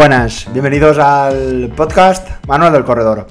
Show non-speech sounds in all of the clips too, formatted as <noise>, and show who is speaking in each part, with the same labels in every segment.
Speaker 1: Buenas, bienvenidos al podcast Manuel del Corredor.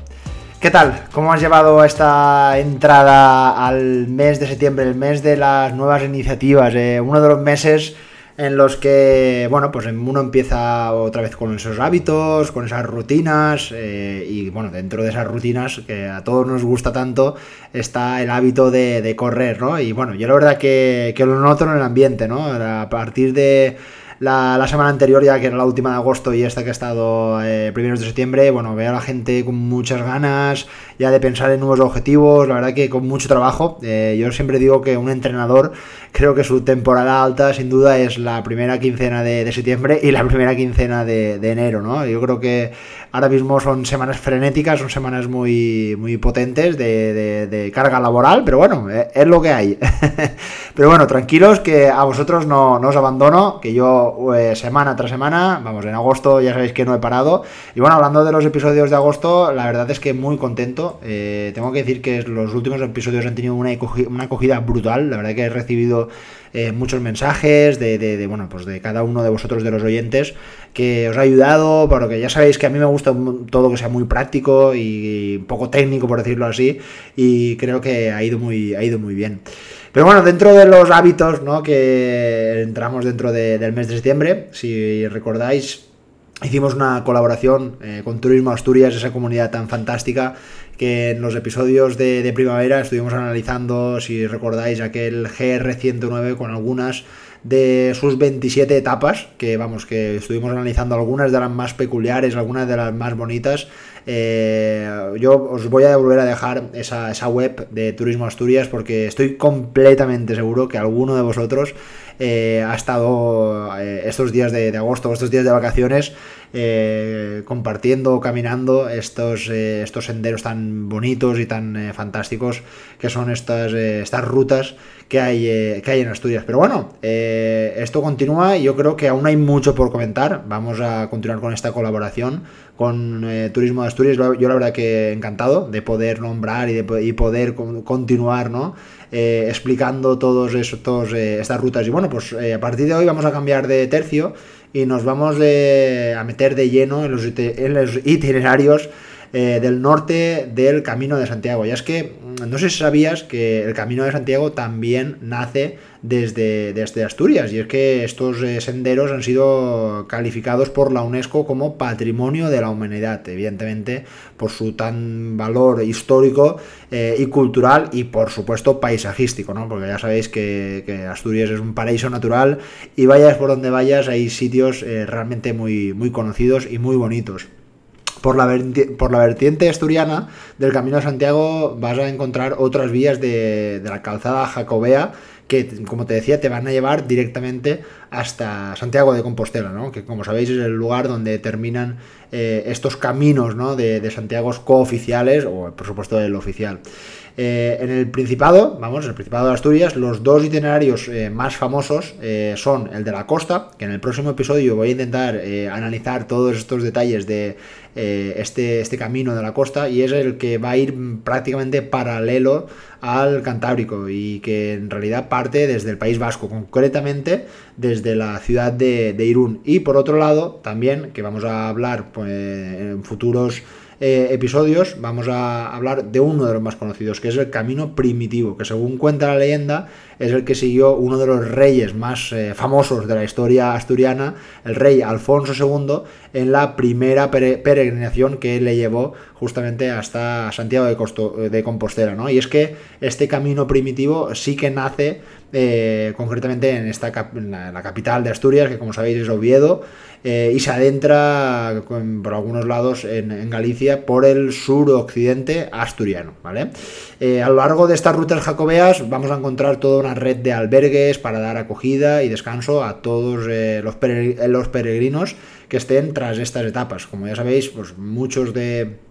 Speaker 1: ¿Qué tal? ¿Cómo has llevado esta entrada al mes de septiembre, el mes de las nuevas iniciativas? Eh, uno de los meses en los que, bueno, pues uno empieza otra vez con esos hábitos, con esas rutinas, eh, y bueno, dentro de esas rutinas que a todos nos gusta tanto, está el hábito de, correr, ¿no? Y bueno, yo la verdad que, que lo noto en el ambiente, ¿no? A partir de la, semana anterior, ya que era la última de agosto y esta que ha estado eh, primeros de septiembre, bueno, veo a la gente con muchas ganas ya de pensar en nuevos objetivos, la verdad que con mucho trabajo. Eh, yo siempre digo que un entrenador, creo que su temporada alta sin duda es la primera quincena de, septiembre y la primera quincena de, enero, ¿no? Yo creo que ahora mismo son semanas frenéticas, son semanas muy, muy potentes de, carga laboral, pero bueno, eh, es lo que hay. <laughs> pero bueno, tranquilos que a vosotros no, no os abandono, que yo eh, semana tras semana. Vamos, en agosto ya sabéis que no he parado. Y bueno, hablando de los episodios de agosto, la verdad es que muy contento. Eh, tengo que decir que los últimos episodios han tenido una, una acogida brutal. La verdad que he recibido eh, muchos mensajes de, bueno, pues de cada uno de vosotros, de los oyentes, que os ha ayudado, porque ya sabéis que a mí me gusta todo que sea muy práctico y poco técnico, por decirlo así, y creo que ha ido muy, ha ido muy bien. Pero bueno, dentro de los hábitos ¿no? que entramos dentro del mes de septiembre, si recordáis, hicimos una colaboración eh, con Turismo Asturias, esa comunidad tan fantástica que en los episodios de, primavera estuvimos analizando, si recordáis, aquel GR109 con algunas de sus 27 etapas, que vamos, que estuvimos analizando algunas de las más peculiares, algunas de las más bonitas. Eh, yo os voy a volver a dejar esa, esa web de Turismo Asturias porque estoy completamente seguro que alguno de vosotros eh, ha estado eh, estos días de, agosto, estos días de vacaciones, eh, compartiendo, caminando estos, estos senderos tan bonitos y tan fantásticos que son estas, estas rutas que hay, que hay en Asturias. Pero bueno, esto continúa y yo creo que aún hay mucho por comentar. Vamos a continuar con esta colaboración con Turismo de Asturias. Yo la verdad que encantado de poder nombrar y, de, y poder continuar, ¿no? Eh, explicando todos estos, eh, estas rutas. Y bueno, pues eh, a partir de hoy vamos a cambiar de tercio y nos vamos a meter de lleno en los, en los itinerarios del norte del Camino de Santiago. Ya es que no sé si sabías que el Camino de Santiago también nace desde, desde Asturias y es que estos eh, senderos han sido calificados por la UNESCO como Patrimonio de la Humanidad, evidentemente por su tan valor histórico eh, y cultural y por supuesto paisajístico, ¿no? porque ya sabéis que, Asturias es un paraíso natural y vayas por donde vayas hay sitios eh, realmente muy, muy conocidos y muy bonitos por la, por la vertiente asturiana del Camino de Santiago vas a encontrar otras vías de, de la calzada jacobea que, como te decía, te van a llevar directamente hasta Santiago de Compostela, ¿no? que como sabéis es el lugar donde terminan eh, estos caminos ¿no? de, de Santiago cooficiales, o por supuesto el oficial. Eh, en el Principado, vamos, en el Principado de Asturias, los dos itinerarios eh, más famosos son el de la costa, que en el próximo episodio voy a intentar analizar todos estos detalles de este, este camino de la costa, y es el que va a ir prácticamente paralelo al Cantábrico y que en realidad parte desde el País Vasco, concretamente desde la ciudad de, Irún. Y por otro lado, también, que vamos a hablar pues, en futuros eh, episodios vamos a hablar de uno de los más conocidos, que es el camino primitivo, que según cuenta la leyenda es el que siguió uno de los reyes más eh, famosos de la historia asturiana, el rey Alfonso II, en la primera peregrinación que le llevó justamente hasta Santiago de, de Compostela. ¿no? Y es que este camino primitivo sí que nace eh, concretamente en, esta la, capital de Asturias, que como sabéis es Oviedo, eh, y se adentra por algunos lados en, Galicia por el suroccidente asturiano. ¿vale? Eh, a lo largo de estas rutas jacobeas vamos a encontrar toda una red de albergues para dar acogida y descanso a todos los, los peregrinos que estén tras estas etapas. Como ya sabéis, pues muchos de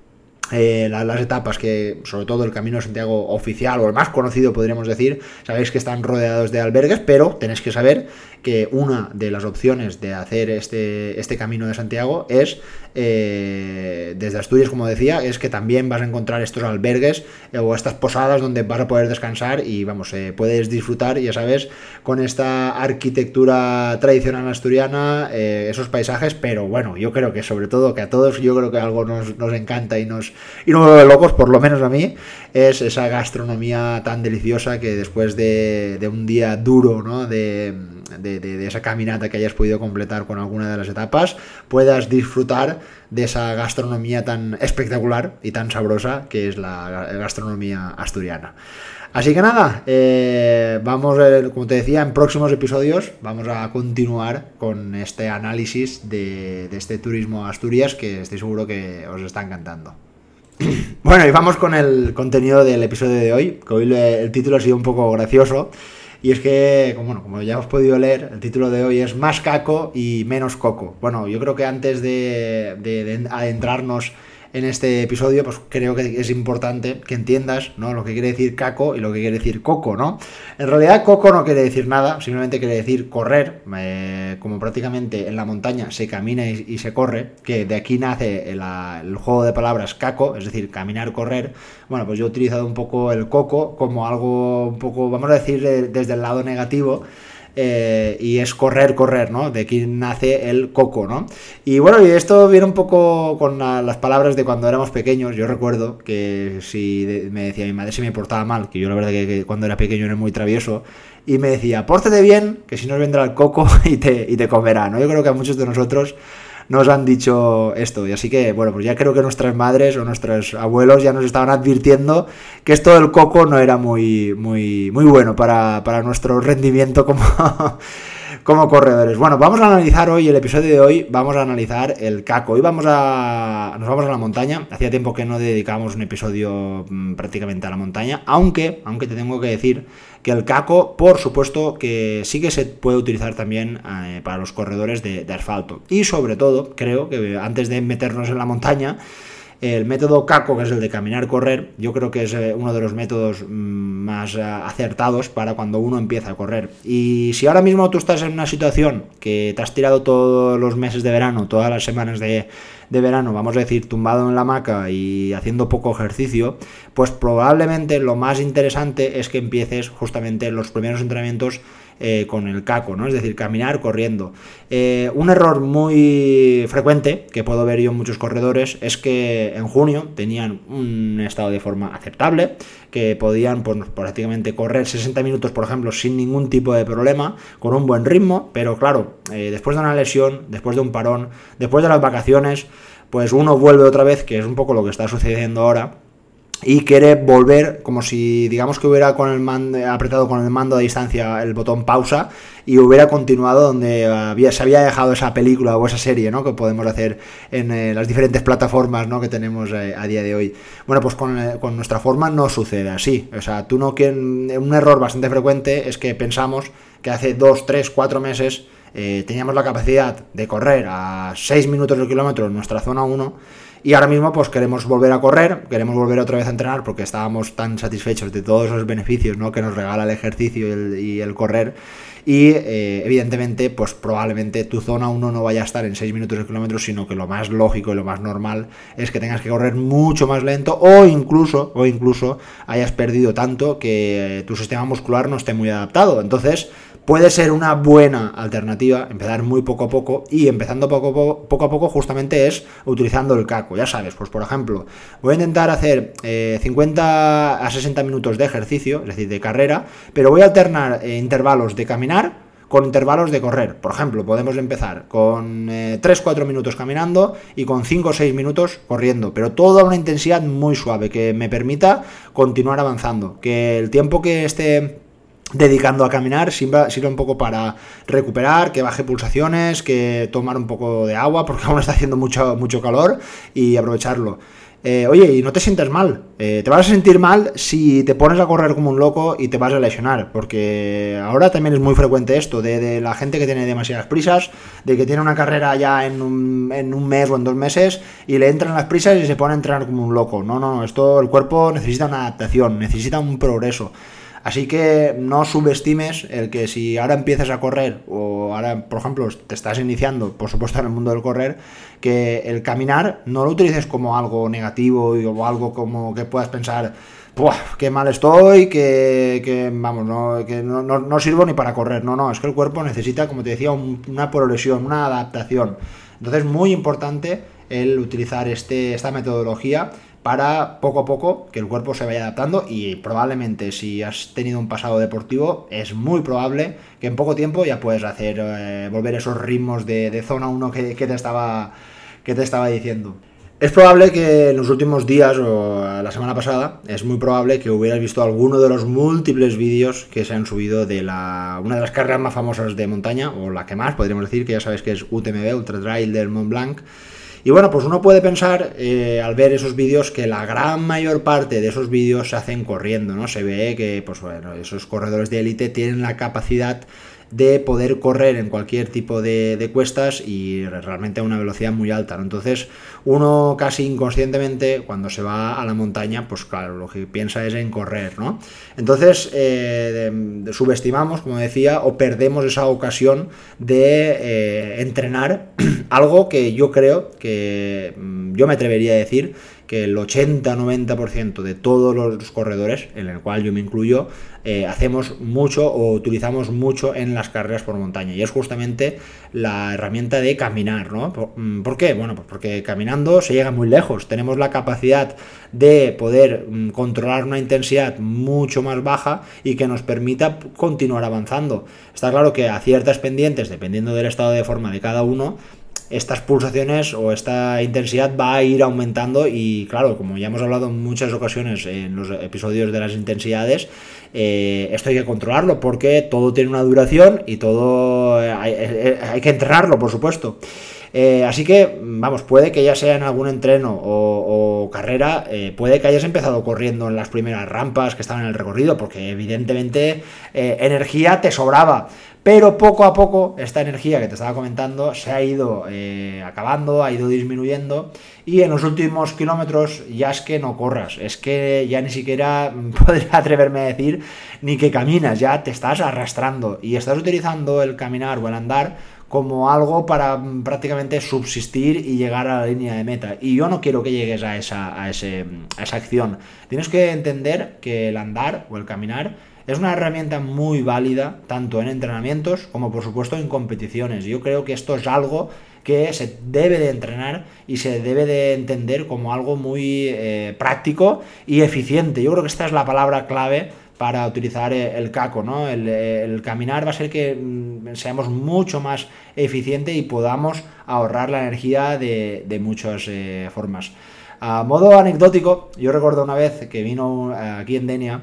Speaker 1: eh, las, etapas que, sobre todo el Camino de Santiago oficial o el más conocido podríamos decir, sabéis que están rodeados de albergues, pero tenéis que saber que una de las opciones de hacer este, este Camino de Santiago es, eh, desde Asturias como decía, es que también vas a encontrar estos albergues eh, o estas posadas donde vas a poder descansar y vamos, puedes disfrutar, ya sabes, con esta arquitectura tradicional asturiana, esos paisajes, pero bueno, yo creo que sobre todo que a todos yo creo que algo nos, nos encanta y nos y no de locos, por lo menos a mí, es esa gastronomía tan deliciosa que después de, un día duro, ¿no? De, esa caminata que hayas podido completar con alguna de las etapas, puedas disfrutar de esa gastronomía tan espectacular y tan sabrosa que es la gastronomía asturiana. Así que nada, eh, vamos, como te decía, en próximos episodios vamos a continuar con este análisis de, de este turismo Asturias que estoy seguro que os está encantando. <clears throat> Bueno, y vamos con el contenido del episodio de hoy, que hoy el título ha sido un poco gracioso. Y es que, como, como ya hemos podido leer, el título de hoy es Más caco y menos coco. Bueno, yo creo que antes de, de adentrarnos en este episodio, pues creo que es importante que entiendas ¿no? lo que quiere decir caco y lo que quiere decir coco, ¿no? En realidad coco no quiere decir nada, simplemente quiere decir correr, eh, como prácticamente en la montaña se camina y, se corre, que de aquí nace el, el, juego de palabras caco, es decir, caminar, correr. Bueno, pues yo he utilizado un poco el coco como algo un poco, vamos a decir, desde el lado negativo, eh, y es correr, correr, ¿no? De aquí nace el coco, ¿no? Y bueno, y esto viene un poco con las palabras de cuando éramos pequeños. Yo recuerdo que si me decía mi madre si me portaba mal, que yo la verdad que, cuando era pequeño era muy travieso, y me decía, pórtate bien, que si no vendrá el coco <laughs> y te, y te comerá, ¿no? Yo creo que a muchos de nosotros nos han dicho esto. Y así que, bueno, pues ya creo que nuestras madres o nuestros abuelos ya nos estaban advirtiendo que esto del coco no era muy, muy, muy bueno para, para nuestro rendimiento como, como corredores. Bueno, vamos a analizar hoy, el episodio de hoy, vamos a analizar el caco. Hoy vamos a, nos vamos a la montaña. Hacía tiempo que no dedicábamos un episodio mm, prácticamente a la montaña, aunque, aunque te tengo que decir que el caco, por supuesto, que sí que se puede utilizar también eh, para los corredores de, asfalto. Y sobre todo, creo que antes de meternos en la montaña, el método CACO, que es el de caminar-correr, yo creo que es eh, uno de los métodos mm, más eh, acertados para cuando uno empieza a correr. Y si ahora mismo tú estás en una situación que te has tirado todos los meses de verano, todas las semanas de, de verano, vamos a decir, tumbado en la hamaca y haciendo poco ejercicio, pues probablemente lo más interesante es que empieces justamente los primeros entrenamientos eh, con el caco, ¿no? Es decir, caminar corriendo. Eh, un error muy frecuente que puedo ver yo en muchos corredores es que en junio tenían un estado de forma aceptable, que podían pues, prácticamente correr 60 minutos, por ejemplo, sin ningún tipo de problema, con un buen ritmo, pero claro, eh, después de una lesión, después de un parón, después de las vacaciones, pues uno vuelve otra vez, que es un poco lo que está sucediendo ahora y quiere volver como si digamos que hubiera mando, apretado con el mando a distancia el botón pausa y hubiera continuado donde había, se había dejado esa película o esa serie ¿no? que podemos hacer en eh, las diferentes plataformas ¿no? que tenemos eh, a día de hoy bueno pues con, eh, nuestra forma no sucede así o sea tú no un error bastante frecuente es que pensamos que hace 2, 3, 4 meses teníamos la capacidad de correr a 6 minutos del kilómetro en nuestra zona 1 y ahora mismo pues queremos volver a correr, queremos volver otra vez a entrenar porque estábamos tan satisfechos de todos los beneficios ¿no? que nos regala el ejercicio y el, correr. Y eh, evidentemente, pues probablemente tu zona 1 no vaya a estar en 6 minutos de kilómetro, sino que lo más lógico y lo más normal es que tengas que correr mucho más lento o incluso, o incluso hayas perdido tanto que tu sistema muscular no esté muy adaptado. Entonces, puede ser una buena alternativa empezar muy poco a poco y empezando poco a poco, justamente es utilizando el caco, ya sabes, pues por ejemplo, voy a intentar hacer 50 eh, a 60 minutos de ejercicio, es decir, de carrera, pero voy a alternar eh, intervalos de caminar con intervalos de correr. Por ejemplo, podemos empezar con 3-4 eh, minutos caminando y con 5 o 6 minutos corriendo, pero toda una intensidad muy suave que me permita continuar avanzando, que el tiempo que esté dedicando a caminar, sirve, un poco para recuperar, que baje pulsaciones, que tomar un poco de agua, porque <laughs> aún está haciendo mucho, mucho calor, y aprovecharlo. Eh, oye, y no te sientes mal. Eh, te vas a sentir mal si te pones a correr como un loco y te vas a lesionar. Porque ahora también es muy frecuente esto, de, la gente que tiene demasiadas prisas, de que tiene una carrera ya en un, en un, mes o en dos meses y le entran las prisas y se pone a entrenar como un loco. No, no, no, esto el cuerpo necesita una adaptación, necesita un progreso. Así que no subestimes el que si ahora empiezas a correr o ahora, por ejemplo, te estás iniciando, por supuesto, en el mundo del correr, que el caminar no lo utilices como algo negativo o algo como que puedas pensar, qué mal estoy, que, vamos, no, que no, sirvo ni para correr. No, no, es que el cuerpo necesita, como te decía, una progresión, una adaptación. Entonces, muy importante el utilizar este, esta metodología para poco a poco que el cuerpo se vaya adaptando y probablemente si has tenido un pasado deportivo es muy probable que en poco tiempo ya puedes hacer eh, volver esos ritmos de, zona 1 que, te estaba, que te estaba diciendo. Es probable que en los últimos días o la semana pasada, es muy probable que hubieras visto alguno de los múltiples vídeos que se han subido de la, una de las carreras más famosas de montaña, o la que más, podríamos decir, que ya sabes que es UTMB, Ultra Trail del Mont Blanc, y bueno, pues uno puede pensar eh, al ver esos vídeos que la gran mayor parte de esos vídeos se hacen corriendo, ¿no? Se ve que, pues bueno, esos corredores de élite tienen la capacidad de poder correr en cualquier tipo de, cuestas y realmente a una velocidad muy alta. Entonces, uno casi inconscientemente, cuando se va a la montaña, pues claro, lo que piensa es en correr, ¿no? Entonces, eh, subestimamos, como decía, o perdemos esa ocasión de eh, entrenar <clears throat> algo que yo creo que mm, yo me atrevería a decir que el 80-90% de todos los corredores, en el cual yo me incluyo, eh, hacemos mucho o utilizamos mucho en las carreras por montaña. Y es justamente la herramienta de caminar, ¿no? Mm, ¿Por, qué? Bueno, pues porque caminando se llega muy lejos. Tenemos la capacidad de poder mm, controlar una intensidad mucho más baja y que nos permita continuar avanzando. Está claro que a ciertas pendientes, dependiendo del estado de forma de cada uno, estas pulsaciones o esta intensidad va a ir aumentando y claro, como ya hemos hablado en muchas ocasiones en los episodios de las intensidades, eh, esto hay que controlarlo porque todo tiene una duración y todo eh, eh, hay, que entrenarlo, por supuesto. así que, vamos, puede que ya sea en algún entreno o, carrera, puede que hayas empezado corriendo en las primeras rampas que estaban en el recorrido, porque evidentemente energía te sobraba. Pero poco a poco esta energía que te estaba comentando se ha ido eh, acabando, ha ido disminuyendo y en los últimos kilómetros ya es que no corras, es que ya ni siquiera <laughs> podría atreverme a decir ni que caminas, ya te estás arrastrando y estás utilizando el caminar o el andar como algo para mm, prácticamente subsistir y llegar a la línea de meta. Y yo no quiero que llegues a esa, a esa acción. Tienes que entender que el andar o el caminar es una herramienta muy válida tanto en entrenamientos como por supuesto en competiciones. Yo creo que esto es algo que se debe de entrenar y se debe de entender como algo muy eh, práctico y eficiente. Yo creo que esta es la palabra clave para utilizar eh, el caco, ¿no? El, caminar va a ser que mm, seamos mucho más eficiente y podamos ahorrar la energía de, muchas eh, formas. A modo anecdótico, yo recuerdo una vez que vino aquí en Denia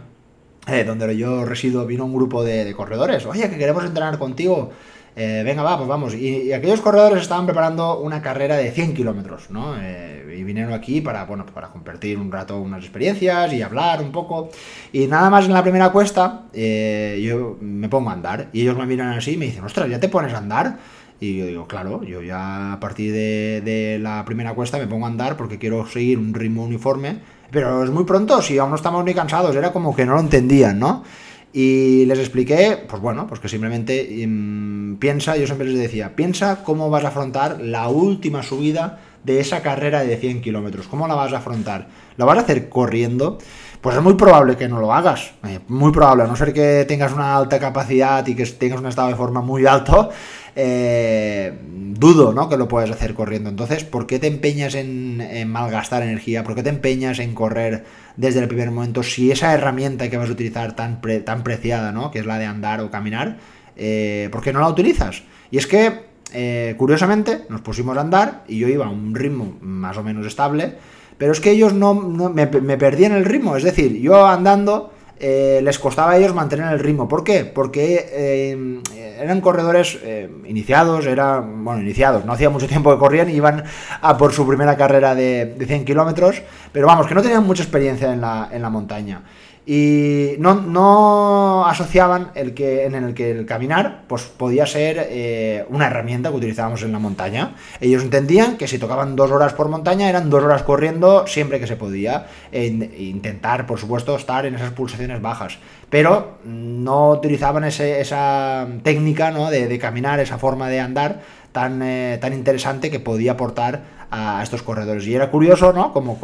Speaker 1: eh, donde yo resido, vino un grupo de, corredores. Oye, que queremos entrenar contigo. Eh, venga, va, pues vamos. Y, aquellos corredores estaban preparando una carrera de 100 kilómetros, ¿no? Eh, y vinieron aquí para, bueno, para compartir un rato unas experiencias y hablar un poco. Y nada más en la primera cuesta, yo me pongo a andar. Y ellos me miran así y me dicen, ostras, ¿ya te pones a andar? Y yo digo, claro, yo ya a partir de la primera cuesta me pongo a andar porque quiero seguir un ritmo uniforme pero es muy pronto, si aún no estamos ni cansados, era como que no lo entendían, ¿no? Y les expliqué, pues bueno, pues que simplemente mm, piensa, yo siempre les decía, piensa cómo vas a afrontar la última subida de esa carrera de 100 kilómetros, ¿cómo la vas a afrontar? ¿Lo vas a hacer corriendo? Pues es muy probable que no lo hagas, eh, muy probable, a no ser que tengas una alta capacidad y que tengas un estado de forma muy alto, eh, dudo ¿no? que lo puedes hacer corriendo. Entonces, ¿por qué te empeñas en, malgastar energía? ¿Por qué te empeñas en correr desde el primer momento si esa herramienta que vas a utilizar tan, tan preciada, ¿no? que es la de andar o caminar, eh, ¿por qué no la utilizas? Y es que, eh, curiosamente, nos pusimos a andar y yo iba a un ritmo más o menos estable, pero es que ellos no, me, me perdían el ritmo, es decir, yo andando eh, les costaba a ellos mantener el ritmo. ¿Por qué? Porque eh, eran corredores eh, iniciados, eran, bueno, iniciados, no hacía mucho tiempo que corrían iban a por su primera carrera de, de 100 kilómetros, pero vamos, que no tenían mucha experiencia en la, en la montaña y no, no, asociaban el que, en el que el caminar pues, podía ser eh, una herramienta que utilizábamos en la montaña. Ellos entendían que si tocaban dos horas por montaña eran dos horas corriendo siempre que se podía, e intentar, por supuesto, estar en esas pulsaciones bajas. Pero no utilizaban esa técnica ¿no? de, de, caminar, esa forma de andar tan, eh, tan interesante que podía aportar a estos corredores. Y era curioso, ¿no? Como,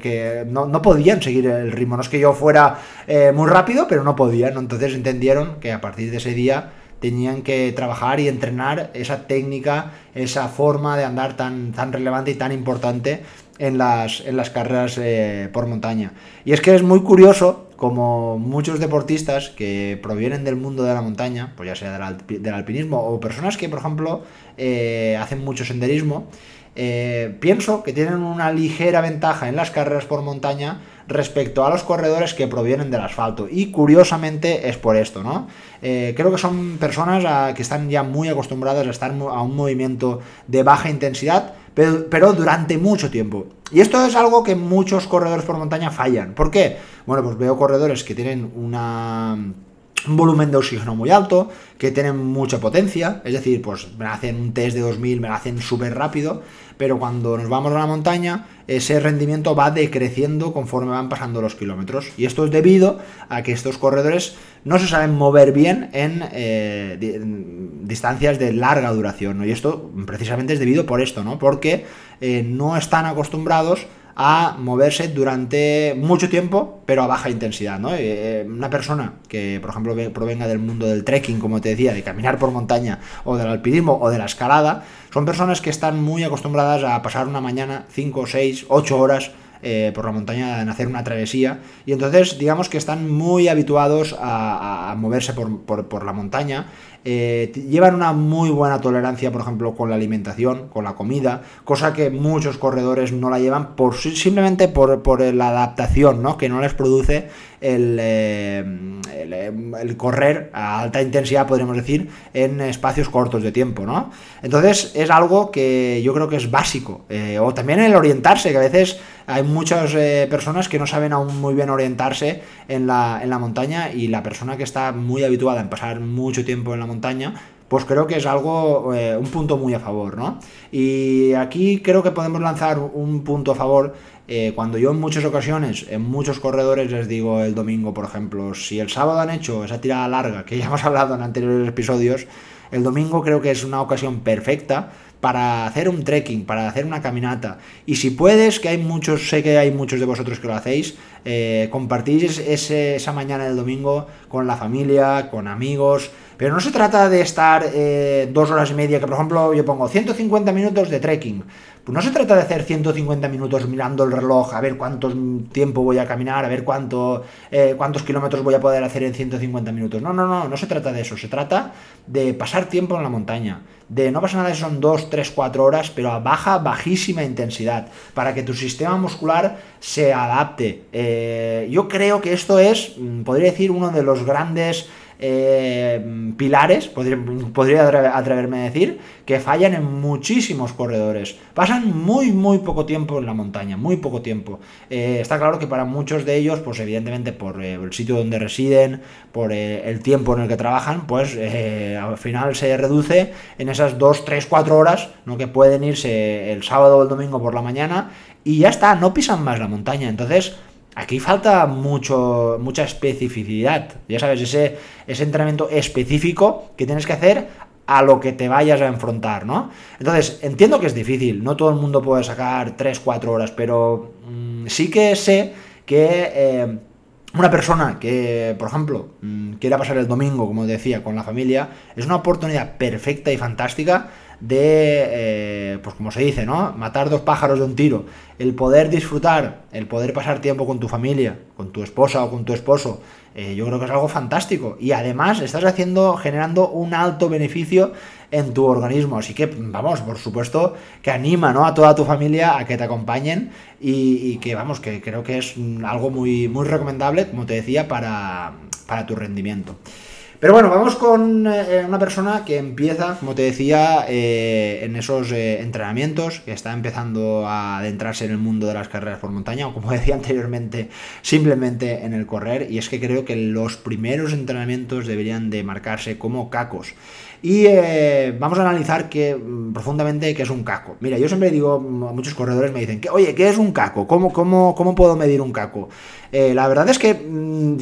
Speaker 1: que no, podían seguir el ritmo. No es que yo fuera eh, muy rápido, pero no podían. Entonces entendieron que a partir de ese día tenían que trabajar y entrenar esa técnica, esa forma de andar tan, tan relevante y tan importante en las, en las carreras eh, por montaña. Y es que es muy curioso como muchos deportistas que provienen del mundo de la montaña, pues ya sea del, alpinismo o personas que, por ejemplo, eh, hacen mucho senderismo, eh, pienso que tienen una ligera ventaja en las carreras por montaña respecto a los corredores que provienen del asfalto. Y curiosamente es por esto, ¿no? Eh, creo que son personas que están ya muy acostumbradas a estar a un movimiento de baja intensidad, pero, pero, durante mucho tiempo. Y esto es algo que muchos corredores por montaña fallan. ¿Por qué? Bueno, pues veo corredores que tienen una un volumen de oxígeno muy alto, que tienen mucha potencia, es decir, pues me hacen un test de 2000, me lo hacen súper rápido, pero cuando nos vamos a la montaña, ese rendimiento va decreciendo conforme van pasando los kilómetros. Y esto es debido a que estos corredores no se saben mover bien en eh, distancias de larga duración. Y esto precisamente es debido por esto, ¿no? Porque eh, no están acostumbrados a moverse durante mucho tiempo, pero a baja intensidad. ¿no? Eh, una persona que, por ejemplo, provenga del mundo del trekking, como te decía, de caminar por montaña, o del alpinismo, o de la escalada, son personas que están muy acostumbradas a pasar una mañana 5, 6, 8 horas eh, por la montaña en hacer una travesía y entonces digamos que están muy habituados a, moverse por, la montaña eh, llevan una muy buena tolerancia por ejemplo con la alimentación con la comida cosa que muchos corredores no la llevan por simplemente por, la adaptación ¿no? que no les produce el, eh, el, correr a alta intensidad, podríamos decir, en espacios cortos de tiempo, ¿no? Entonces es algo que yo creo que es básico. o también el orientarse, que a veces hay muchas eh, personas que no saben aún muy bien orientarse en la, en la montaña y la persona que está muy habituada en pasar mucho tiempo en la montaña, pues creo que es algo, eh, un punto muy a favor, ¿no? Y aquí creo que podemos lanzar un punto a favor eh, cuando yo en muchas ocasiones, en muchos corredores les digo el domingo, por ejemplo, si el sábado han hecho esa tirada larga que ya hemos hablado en anteriores episodios, el domingo creo que es una ocasión perfecta para hacer un trekking, para hacer una caminata. Y si puedes, que hay muchos, sé que hay muchos de vosotros que lo hacéis, eh, compartís esa mañana del domingo con la familia, con amigos. Pero no se trata de estar eh, dos horas y media, que por ejemplo yo pongo 150 minutos de trekking. Pues no se trata de hacer 150 minutos mirando el reloj, a ver cuánto tiempo voy a caminar, a ver cuánto, eh, cuántos kilómetros voy a poder hacer en 150 minutos. No, no, no, no se trata de eso. Se trata de pasar tiempo en la montaña. De no pasa nada si son 2, 3, 4 horas, pero a baja, bajísima intensidad, para que tu sistema muscular se adapte. Eh, yo creo que esto es, mm, podría decir, uno de los grandes eh, pilares, podría, atreverme a decir, que fallan en muchísimos corredores. Pasan muy, muy poco tiempo en la montaña, muy poco tiempo. Eh, está claro que para muchos de ellos, pues evidentemente por eh, el sitio donde residen, por el tiempo en el que trabajan, pues al final se reduce en esas 2, 3, 4 horas, ¿no? que pueden irse el sábado o el domingo por la mañana y ya está, no pisan más la montaña. Entonces, Aquí falta mucho, mucha especificidad. Ya sabes, ese, ese entrenamiento específico que tienes que hacer a lo que te vayas a enfrentar, ¿no? Entonces, entiendo que es difícil, no todo el mundo puede sacar 3, 4 horas, pero mm, sí que sé que eh, una persona que, por ejemplo, mm, quiera pasar el domingo, como decía, con la familia, es una oportunidad perfecta y fantástica de, eh, pues como se dice, ¿no? Matar dos pájaros de un tiro. El poder disfrutar, el poder pasar tiempo con tu familia, con tu esposa o con tu esposo, eh, yo creo que es algo fantástico. Y además estás haciendo, generando un alto beneficio en tu organismo. Así que, vamos, por supuesto, que anima ¿no? a toda tu familia a que te acompañen y, que, vamos, que creo que es algo muy, muy recomendable, como te decía, para, para tu rendimiento. Pero bueno, vamos con eh, una persona que empieza, como te decía, eh, en esos eh, entrenamientos, que está empezando a adentrarse en el mundo de las carreras por montaña, o como <laughs> decía anteriormente, simplemente en el correr. Y es que creo que los primeros entrenamientos deberían de marcarse como cacos. Y vamos a analizar que, mm, profundamente qué es un caco. Mira, yo siempre digo, mm, muchos corredores me dicen, que, oye, ¿qué es un caco? ¿Cómo, cómo, cómo puedo medir un caco? la verdad es que mm,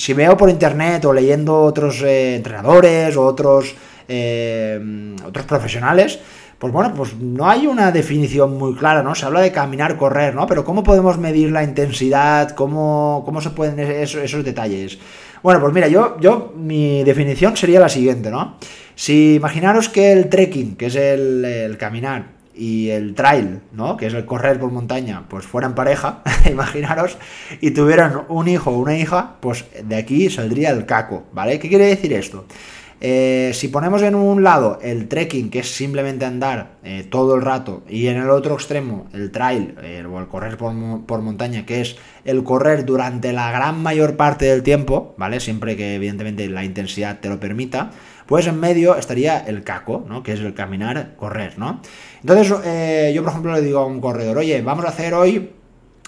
Speaker 1: si veo por internet o leyendo otros eh, entrenadores o otros, eh, otros profesionales, pues bueno, pues no hay una definición muy clara, ¿no? Se habla de caminar, correr, ¿no? Pero ¿cómo podemos medir la intensidad? ¿Cómo, cómo se pueden esos, esos detalles? Bueno, pues mira, yo, yo, mi definición sería la siguiente, ¿no? Si imaginaros que el trekking, que es el, caminar, y el trail, ¿no? Que es el correr por montaña, pues fueran pareja, <laughs> imaginaros, y tuvieran un hijo o una hija, pues de aquí saldría el caco, ¿vale? ¿Qué quiere decir esto? Eh, si ponemos en un lado el trekking, que es simplemente andar eh, todo el rato, y en el otro extremo el trail o el correr por, por, montaña, que es el correr durante la gran mayor parte del tiempo, ¿vale? Siempre que evidentemente la intensidad te lo permita, pues en medio estaría el caco, ¿no? Que es el caminar, correr, ¿no? Entonces, eh, yo por ejemplo le digo a un corredor, oye, vamos a hacer hoy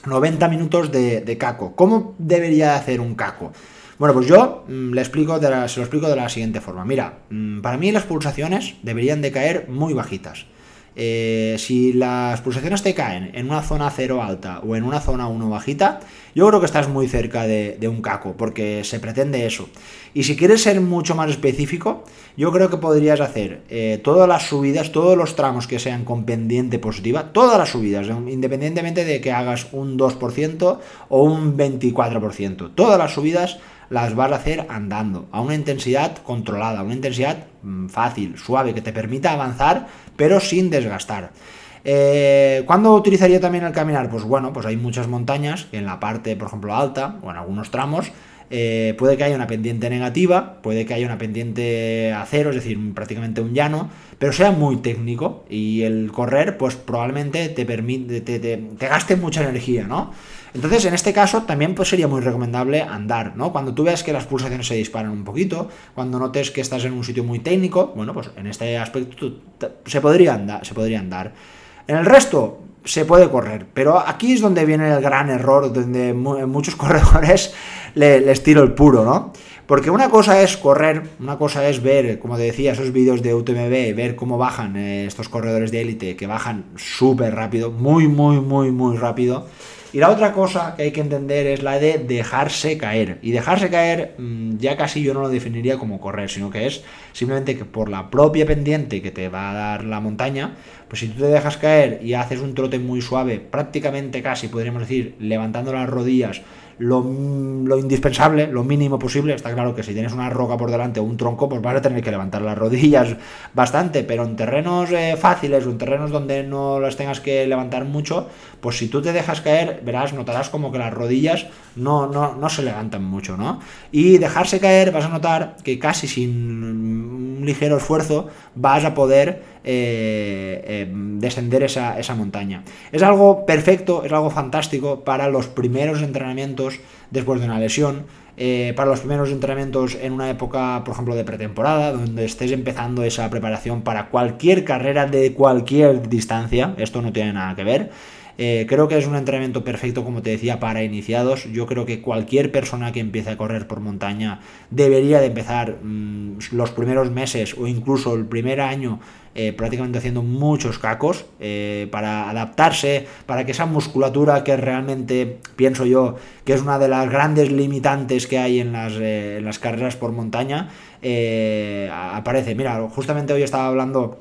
Speaker 1: 90 minutos de, caco. ¿Cómo debería hacer un caco? Bueno, pues yo mm, le explico se lo explico de la siguiente forma. Mira, mm, para mí las pulsaciones deberían de caer muy bajitas. Eh, si las pulsaciones te caen en una zona 0 alta o en una zona 1 bajita, yo creo que estás muy cerca de, un caco, porque se pretende eso. Y si quieres ser mucho más específico, yo creo que podrías hacer eh, todas las subidas, todos los tramos que sean con pendiente positiva, todas las subidas, independientemente de que hagas un 2% o un 24%, todas las subidas las vas a hacer andando, a una intensidad controlada, a una intensidad mm, fácil, suave, que te permita avanzar, pero sin desgastar. Eh, ¿Cuándo utilizaría también el caminar? Pues bueno, pues hay muchas montañas en la parte, por ejemplo, alta o en algunos tramos. Eh, puede que haya una pendiente negativa, puede que haya una pendiente a cero, es decir, prácticamente un llano, pero sea muy técnico y el correr, pues probablemente te permite, te, te gaste mucha energía, ¿no? Entonces, en este caso, también pues, sería muy recomendable andar, ¿no? Cuando tú veas que las pulsaciones se disparan un poquito, cuando notes que estás en un sitio muy técnico, bueno, pues en este aspecto se, podría andar, se podría andar. En el resto, se puede correr, pero aquí es donde viene el gran error, donde muchos <laughs> corredores les tiro el puro, ¿no? Porque una cosa es correr, una cosa es ver, como te decía, esos vídeos de UTMB, ver cómo bajan eh, estos corredores de élite, que bajan súper rápido, muy, muy, muy, muy rápido. Y la otra cosa que hay que entender es la de dejarse caer. Y dejarse caer mm, ya casi yo no lo definiría como correr, sino que es simplemente que por la propia pendiente que te va a dar la montaña, pues si tú te dejas caer y haces un trote muy suave, prácticamente casi podríamos decir levantando las rodillas, lo, indispensable, lo mínimo posible. Está claro que si tienes una roca por delante o un tronco, pues vas a tener que levantar las rodillas <laughs> bastante, pero en terrenos eh, fáciles o en terrenos donde no las tengas que levantar mucho, pues si tú te dejas caer, verás, notarás como que las rodillas no, no, no se levantan mucho, ¿no? Y dejarse caer, vas a notar que casi sin un ligero esfuerzo vas a poder eh, eh, descender esa, esa montaña. Es algo perfecto, es algo fantástico para los primeros entrenamientos después de una lesión, eh, para los primeros entrenamientos en una época, por ejemplo, de pretemporada, donde estés empezando esa preparación para cualquier carrera de cualquier distancia, esto no tiene nada que ver. Eh, creo que es un entrenamiento perfecto, como te decía, para iniciados. Yo creo que cualquier persona que empiece a correr por montaña debería de empezar mm, los primeros meses o incluso el primer año eh, prácticamente haciendo muchos cacos eh, para adaptarse, para que esa musculatura que realmente pienso yo que es una de las grandes limitantes que hay en las, en las carreras por montaña, aparece. Mira, justamente hoy estaba hablando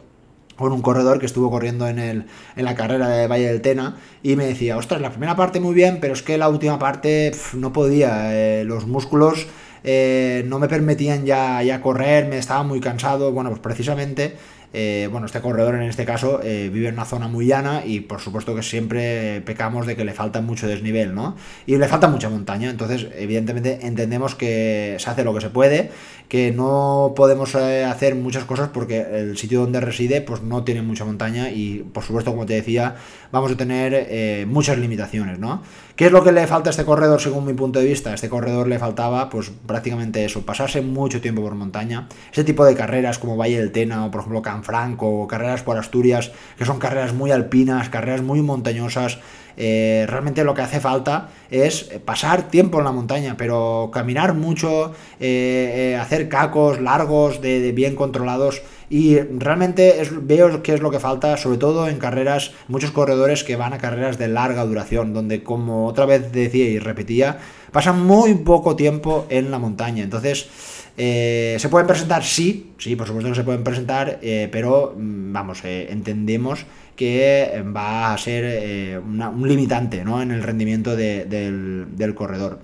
Speaker 1: con un corredor que estuvo corriendo en, el, en la carrera de Valle del Tena y me decía, ostras, la primera parte muy bien, pero es que la última parte no podía, eh, los músculos eh, no me permitían ya correr, me estaba muy cansado, bueno, pues precisamente eh, bueno, este corredor en este caso eh, vive en una zona muy llana y por supuesto que siempre pecamos de que le falta mucho desnivel, ¿no? Y le falta mucha montaña, entonces evidentemente entendemos que se hace lo que se puede, que no podemos eh, hacer muchas cosas porque el sitio donde reside pues no tiene mucha montaña y por supuesto como te decía vamos a tener muchas limitaciones, ¿no? ¿Qué es lo que le falta a este corredor según mi punto de vista? A este corredor le faltaba pues prácticamente eso, pasarse mucho tiempo por montaña, ese tipo de carreras como Valle del Tena o por ejemplo Franco, carreras por Asturias, que son carreras muy alpinas, carreras muy montañosas. Eh, realmente lo que hace falta es pasar tiempo en la montaña, pero caminar mucho, eh, eh, hacer cacos largos, de, bien controlados. Y realmente veo que es lo que falta, sobre todo en carreras, muchos corredores que van a carreras de larga duración, donde como otra vez decía y repetía, pasan muy poco tiempo en la montaña. Entonces, eh, ¿Se pueden presentar? Sí, sí, por supuesto que se pueden presentar, eh, pero mm, vamos, eh, entendemos que va a ser un limitante ¿no? en el rendimiento del, corredor.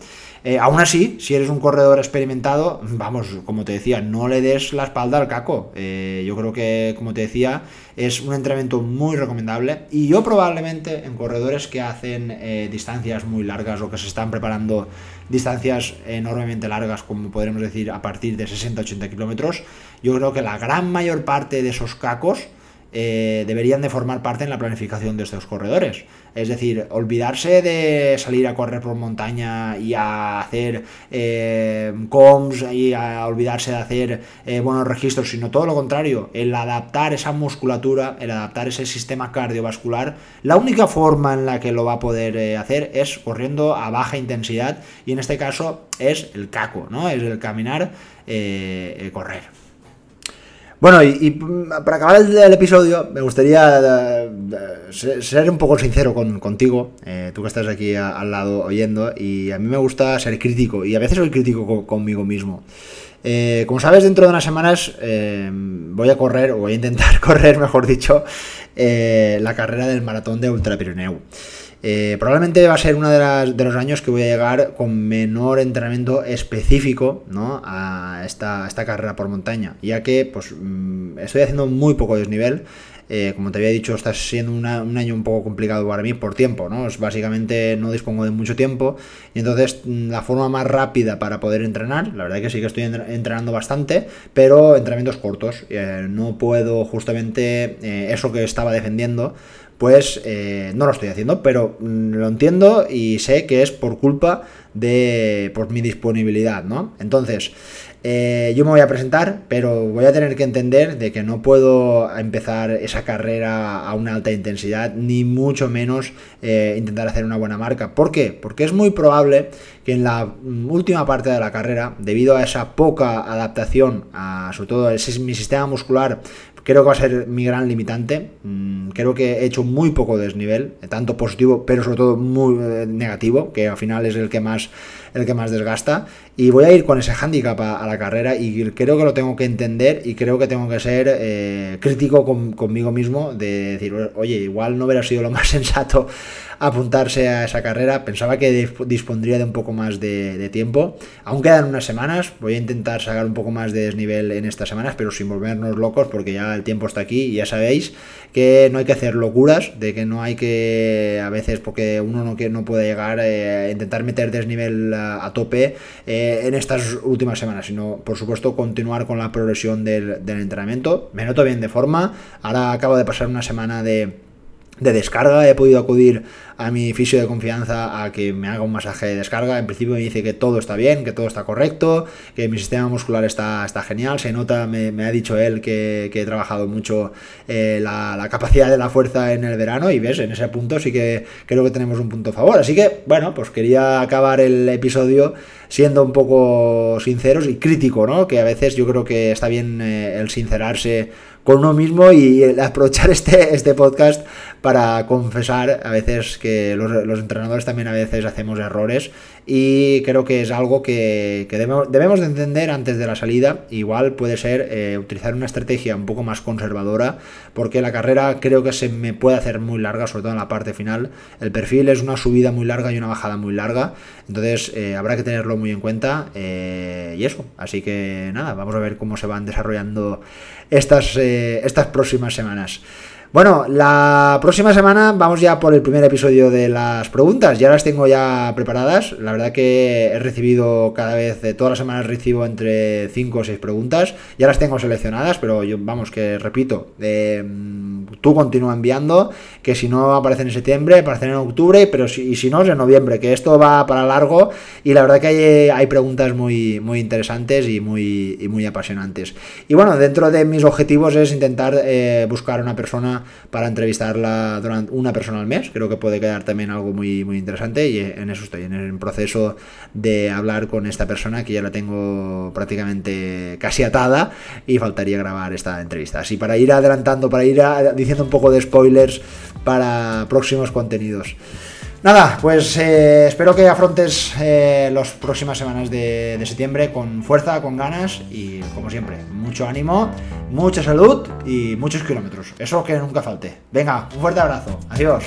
Speaker 1: Aún así, si eres un corredor experimentado, vamos, como te decía, no le des la espalda al caco. yo creo que, como te decía, es un entrenamiento muy recomendable y yo probablemente en corredores que hacen distancias muy largas o que se están preparando distancias enormemente largas, como podremos decir a partir de 60-80 kilómetros, yo creo que la gran mayor parte de esos cacos eh, deberían de formar parte en la planificación de estos corredores. Es decir, olvidarse de salir a correr por montaña y a hacer eh, coms y a olvidarse de hacer eh, buenos registros, sino todo lo contrario, el adaptar esa musculatura, el adaptar ese sistema cardiovascular, la única forma en la que lo va a poder hacer es corriendo a baja intensidad y en este caso es el caco, ¿no? Es el caminar, correr. Bueno, y, para acabar el, episodio, me gustaría eh, ser un poco sincero contigo, eh, tú que estás aquí al lado oyendo, y a mí me gusta ser crítico, y a veces soy crítico conmigo mismo. Eh, como sabes, dentro de unas semanas voy a correr, o voy a intentar <laughs> correr, mejor dicho, la carrera del maratón de Ultra Pirineu. Eh, probablemente va a ser uno de, los años que voy a llegar con menor entrenamiento específico a esta, carrera por montaña, ya que pues, mm, estoy haciendo muy poco desnivel. Eh, como te había dicho, está siendo un año un poco complicado para mí por tiempo, ¿no? Es básicamente no dispongo de mucho tiempo y entonces mm, la forma más rápida para poder entrenar, la verdad que sí que estoy entrenando bastante, pero entrenamientos cortos. Eh, no puedo justamente eso que estaba defendiendo pues eh, no lo estoy haciendo, pero mm, lo entiendo y sé que es por culpa de por mi disponibilidad, ¿no? Entonces, eh, yo me voy a presentar, pero voy a tener que entender de que no puedo empezar esa carrera a una alta intensidad, ni mucho menos eh, intentar hacer una buena marca. ¿Por qué? Porque es muy probable que en la mm, última parte de la carrera, debido a esa poca adaptación, a sobre todo ese, mi sistema muscular creo que va a ser mi gran limitante. Mm, creo que he hecho muy poco desnivel, tanto positivo, pero sobre todo muy eh, negativo, que al final es el que más, el que más desgasta. Y voy a ir con ese hándicap a, la carrera y creo que lo tengo que entender y creo que tengo que ser eh, crítico conmigo mismo de decir, oye, igual no hubiera sido lo más <laughs> sensato apuntarse a esa carrera. Pensaba que dispondría de un poco más de, tiempo. Aún quedan unas semanas. Voy a intentar sacar un poco más de desnivel en estas semanas, pero sin volvernos locos porque ya el tiempo está aquí y ya sabéis que no hay que hacer locuras, de que no hay que, a veces, porque uno no, no puede llegar eh, intentar meter desnivel a, tope eh, en estas últimas semanas, sino, por supuesto, continuar con la progresión del, del entrenamiento. Me noto bien de forma. Ahora acabo de pasar una semana de de descarga. He podido acudir a mi fisio de confianza a que me haga un masaje de descarga. En principio me dice que todo está bien, que todo está correcto, que mi sistema muscular está, está genial. Se nota, me, ha dicho él que, he trabajado mucho eh, la, capacidad de la fuerza en el verano y ves, en ese punto sí que creo que tenemos un punto a favor. Así que, bueno, pues quería acabar el episodio siendo un poco sinceros y crítico, ¿no? Que a veces yo creo que está bien eh, el sincerarse con uno mismo y aprovechar este, este podcast para confesar a veces que los, entrenadores también a veces hacemos errores y creo que es algo que, debemos, de entender antes de la salida. Igual puede ser eh, utilizar una estrategia un poco más conservadora porque la carrera creo que se me puede hacer muy larga, sobre todo en la parte final. El perfil es una subida muy larga y una bajada muy larga, entonces eh, habrá que tenerlo muy en cuenta eh, y eso. Así que nada, vamos a ver cómo se van desarrollando estas, estas próximas semanas. Bueno, la próxima semana vamos ya por el primer episodio de las preguntas. Ya las tengo ya preparadas. La verdad que he recibido cada vez, todas las semanas recibo entre 5 o 6 preguntas. Ya las tengo seleccionadas, pero yo, vamos, que repito, eh, tú continúa enviando, que si no aparecen en septiembre, aparecen en octubre, pero si, y si no es en noviembre, que esto va para largo y la verdad que hay, preguntas muy, muy interesantes y muy, muy apasionantes. Y bueno, dentro de mis objetivos es intentar eh, buscar una persona para entrevistarla durante una persona al mes. Creo que puede quedar también algo muy, muy interesante y en eso estoy, en el proceso de hablar con esta persona que ya la tengo prácticamente casi atada y faltaría grabar esta entrevista. Así para ir adelantando, para ir diciendo un poco de spoilers para próximos contenidos. Nada, pues eh, espero que afrontes eh, las próximas semanas de, septiembre con fuerza, con ganas y como siempre, mucho ánimo, mucha salud y muchos kilómetros. Eso que nunca falte. Venga, un fuerte abrazo. Adiós.